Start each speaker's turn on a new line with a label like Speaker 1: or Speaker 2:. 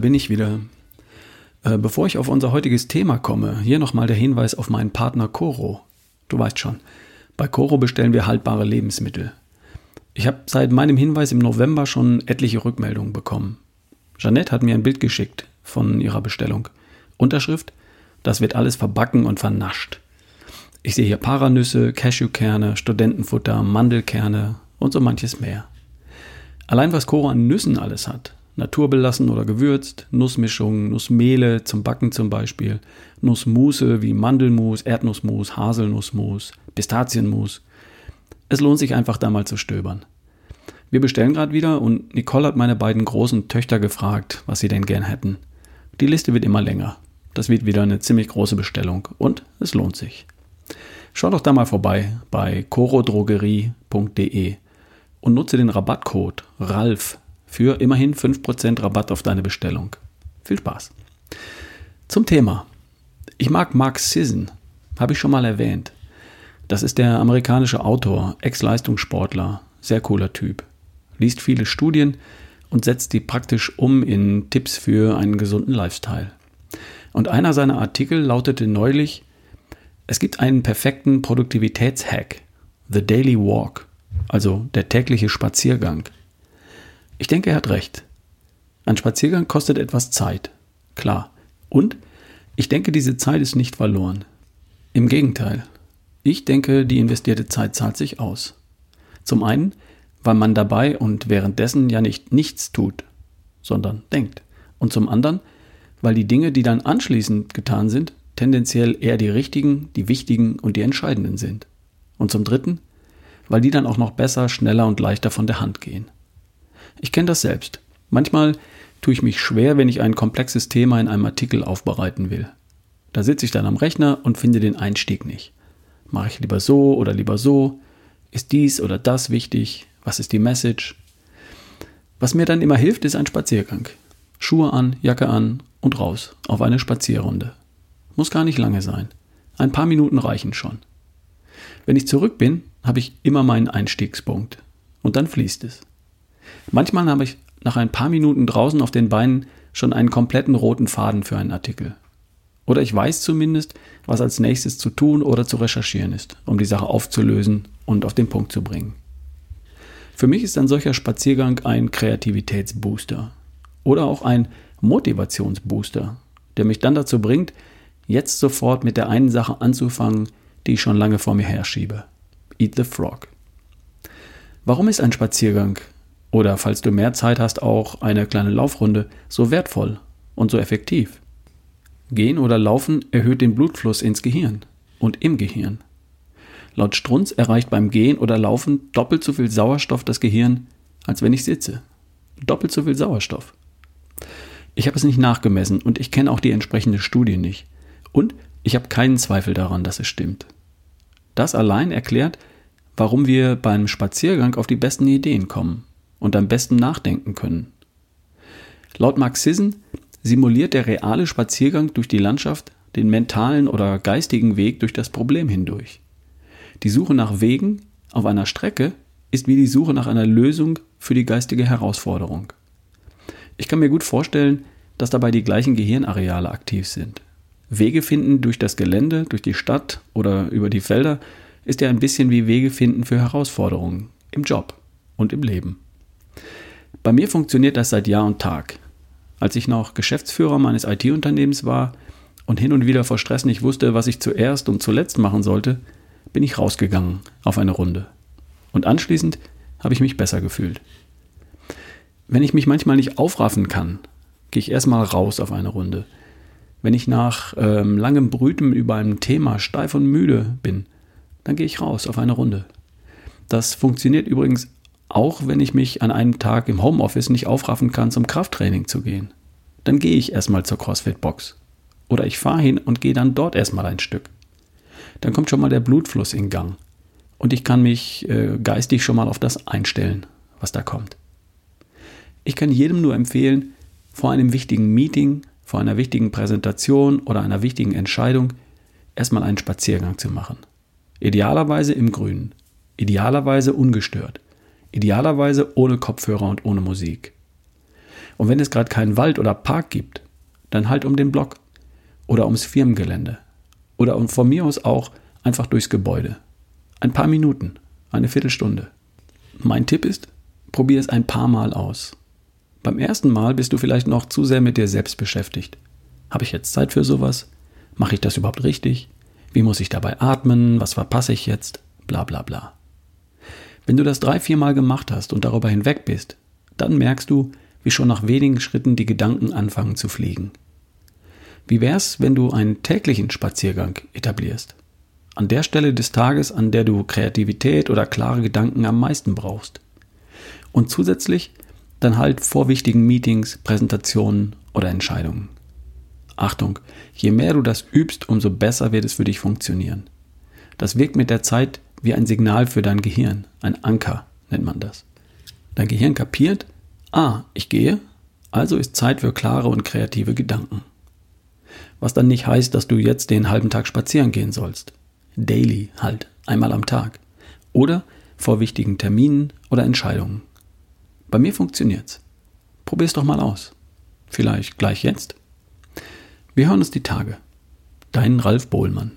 Speaker 1: bin ich wieder. Äh, bevor ich auf unser heutiges Thema komme, hier nochmal der Hinweis auf meinen Partner Coro. Du weißt schon, bei Coro bestellen wir haltbare Lebensmittel. Ich habe seit meinem Hinweis im November schon etliche Rückmeldungen bekommen. Jeanette hat mir ein Bild geschickt von ihrer Bestellung. Unterschrift: Das wird alles verbacken und vernascht. Ich sehe hier Paranüsse, Cashewkerne, Studentenfutter, Mandelkerne und so manches mehr. Allein was Coro an Nüssen alles hat, naturbelassen oder gewürzt, Nussmischungen, Nussmehle zum Backen zum Beispiel, Nussmusse wie Mandelmus, Erdnussmus, Haselnussmus, Pistazienmus. Es lohnt sich einfach da mal zu stöbern. Wir bestellen gerade wieder und Nicole hat meine beiden großen Töchter gefragt, was sie denn gern hätten. Die Liste wird immer länger. Das wird wieder eine ziemlich große Bestellung und es lohnt sich. Schau doch da mal vorbei bei corodrogerie.de und nutze den Rabattcode RALF für immerhin 5% Rabatt auf deine Bestellung. Viel Spaß. Zum Thema. Ich mag Mark Sisson, habe ich schon mal erwähnt. Das ist der amerikanische Autor, Ex-Leistungssportler, sehr cooler Typ. Liest viele Studien und setzt die praktisch um in Tipps für einen gesunden Lifestyle. Und einer seiner Artikel lautete neulich, es gibt einen perfekten Produktivitätshack, The Daily Walk, also der tägliche Spaziergang. Ich denke, er hat recht. Ein Spaziergang kostet etwas Zeit, klar. Und ich denke, diese Zeit ist nicht verloren. Im Gegenteil. Ich denke, die investierte Zeit zahlt sich aus. Zum einen, weil man dabei und währenddessen ja nicht nichts tut, sondern denkt. Und zum anderen, weil die Dinge, die dann anschließend getan sind, tendenziell eher die richtigen, die wichtigen und die entscheidenden sind. Und zum dritten, weil die dann auch noch besser, schneller und leichter von der Hand gehen. Ich kenne das selbst. Manchmal tue ich mich schwer, wenn ich ein komplexes Thema in einem Artikel aufbereiten will. Da sitze ich dann am Rechner und finde den Einstieg nicht. Mache ich lieber so oder lieber so? Ist dies oder das wichtig? Was ist die Message? Was mir dann immer hilft, ist ein Spaziergang. Schuhe an, Jacke an und raus auf eine Spazierrunde. Muss gar nicht lange sein. Ein paar Minuten reichen schon. Wenn ich zurück bin, habe ich immer meinen Einstiegspunkt. Und dann fließt es. Manchmal habe ich nach ein paar Minuten draußen auf den Beinen schon einen kompletten roten Faden für einen Artikel. Oder ich weiß zumindest, was als nächstes zu tun oder zu recherchieren ist, um die Sache aufzulösen und auf den Punkt zu bringen. Für mich ist ein solcher Spaziergang ein Kreativitätsbooster oder auch ein Motivationsbooster, der mich dann dazu bringt, jetzt sofort mit der einen Sache anzufangen, die ich schon lange vor mir herschiebe. Eat the Frog. Warum ist ein Spaziergang oder falls du mehr Zeit hast, auch eine kleine Laufrunde so wertvoll und so effektiv. Gehen oder Laufen erhöht den Blutfluss ins Gehirn und im Gehirn. Laut Strunz erreicht beim Gehen oder Laufen doppelt so viel Sauerstoff das Gehirn, als wenn ich sitze. Doppelt so viel Sauerstoff. Ich habe es nicht nachgemessen und ich kenne auch die entsprechende Studie nicht. Und ich habe keinen Zweifel daran, dass es stimmt. Das allein erklärt, warum wir beim Spaziergang auf die besten Ideen kommen und am besten nachdenken können. Laut Marxism simuliert der reale Spaziergang durch die Landschaft den mentalen oder geistigen Weg durch das Problem hindurch. Die Suche nach Wegen auf einer Strecke ist wie die Suche nach einer Lösung für die geistige Herausforderung. Ich kann mir gut vorstellen, dass dabei die gleichen Gehirnareale aktiv sind. Wege finden durch das Gelände, durch die Stadt oder über die Felder ist ja ein bisschen wie Wege finden für Herausforderungen im Job und im Leben. Bei mir funktioniert das seit Jahr und Tag. Als ich noch Geschäftsführer meines IT-Unternehmens war und hin und wieder vor Stress nicht wusste, was ich zuerst und zuletzt machen sollte, bin ich rausgegangen auf eine Runde. Und anschließend habe ich mich besser gefühlt. Wenn ich mich manchmal nicht aufraffen kann, gehe ich erstmal raus auf eine Runde. Wenn ich nach ähm, langem Brüten über ein Thema steif und müde bin, dann gehe ich raus auf eine Runde. Das funktioniert übrigens auch wenn ich mich an einem Tag im Homeoffice nicht aufraffen kann, zum Krafttraining zu gehen. Dann gehe ich erstmal zur CrossFit-Box. Oder ich fahre hin und gehe dann dort erstmal ein Stück. Dann kommt schon mal der Blutfluss in Gang. Und ich kann mich äh, geistig schon mal auf das einstellen, was da kommt. Ich kann jedem nur empfehlen, vor einem wichtigen Meeting, vor einer wichtigen Präsentation oder einer wichtigen Entscheidung erstmal einen Spaziergang zu machen. Idealerweise im Grünen. Idealerweise ungestört. Idealerweise ohne Kopfhörer und ohne Musik. Und wenn es gerade keinen Wald oder Park gibt, dann halt um den Block oder ums Firmengelände oder von mir aus auch einfach durchs Gebäude. Ein paar Minuten, eine Viertelstunde. Mein Tipp ist, probier es ein paar Mal aus. Beim ersten Mal bist du vielleicht noch zu sehr mit dir selbst beschäftigt. Habe ich jetzt Zeit für sowas? Mache ich das überhaupt richtig? Wie muss ich dabei atmen? Was verpasse ich jetzt? Bla bla bla. Wenn du das drei, vier Mal gemacht hast und darüber hinweg bist, dann merkst du, wie schon nach wenigen Schritten die Gedanken anfangen zu fliegen. Wie wär's, wenn du einen täglichen Spaziergang etablierst? An der Stelle des Tages, an der du Kreativität oder klare Gedanken am meisten brauchst. Und zusätzlich dann halt vor wichtigen Meetings, Präsentationen oder Entscheidungen. Achtung, je mehr du das übst, umso besser wird es für dich funktionieren. Das wirkt mit der Zeit wie ein Signal für dein Gehirn, ein Anker nennt man das. Dein Gehirn kapiert, ah, ich gehe, also ist Zeit für klare und kreative Gedanken. Was dann nicht heißt, dass du jetzt den halben Tag spazieren gehen sollst. Daily halt, einmal am Tag. Oder vor wichtigen Terminen oder Entscheidungen. Bei mir funktioniert's. Probier's doch mal aus. Vielleicht gleich jetzt. Wir hören uns die Tage. Dein Ralf Bohlmann.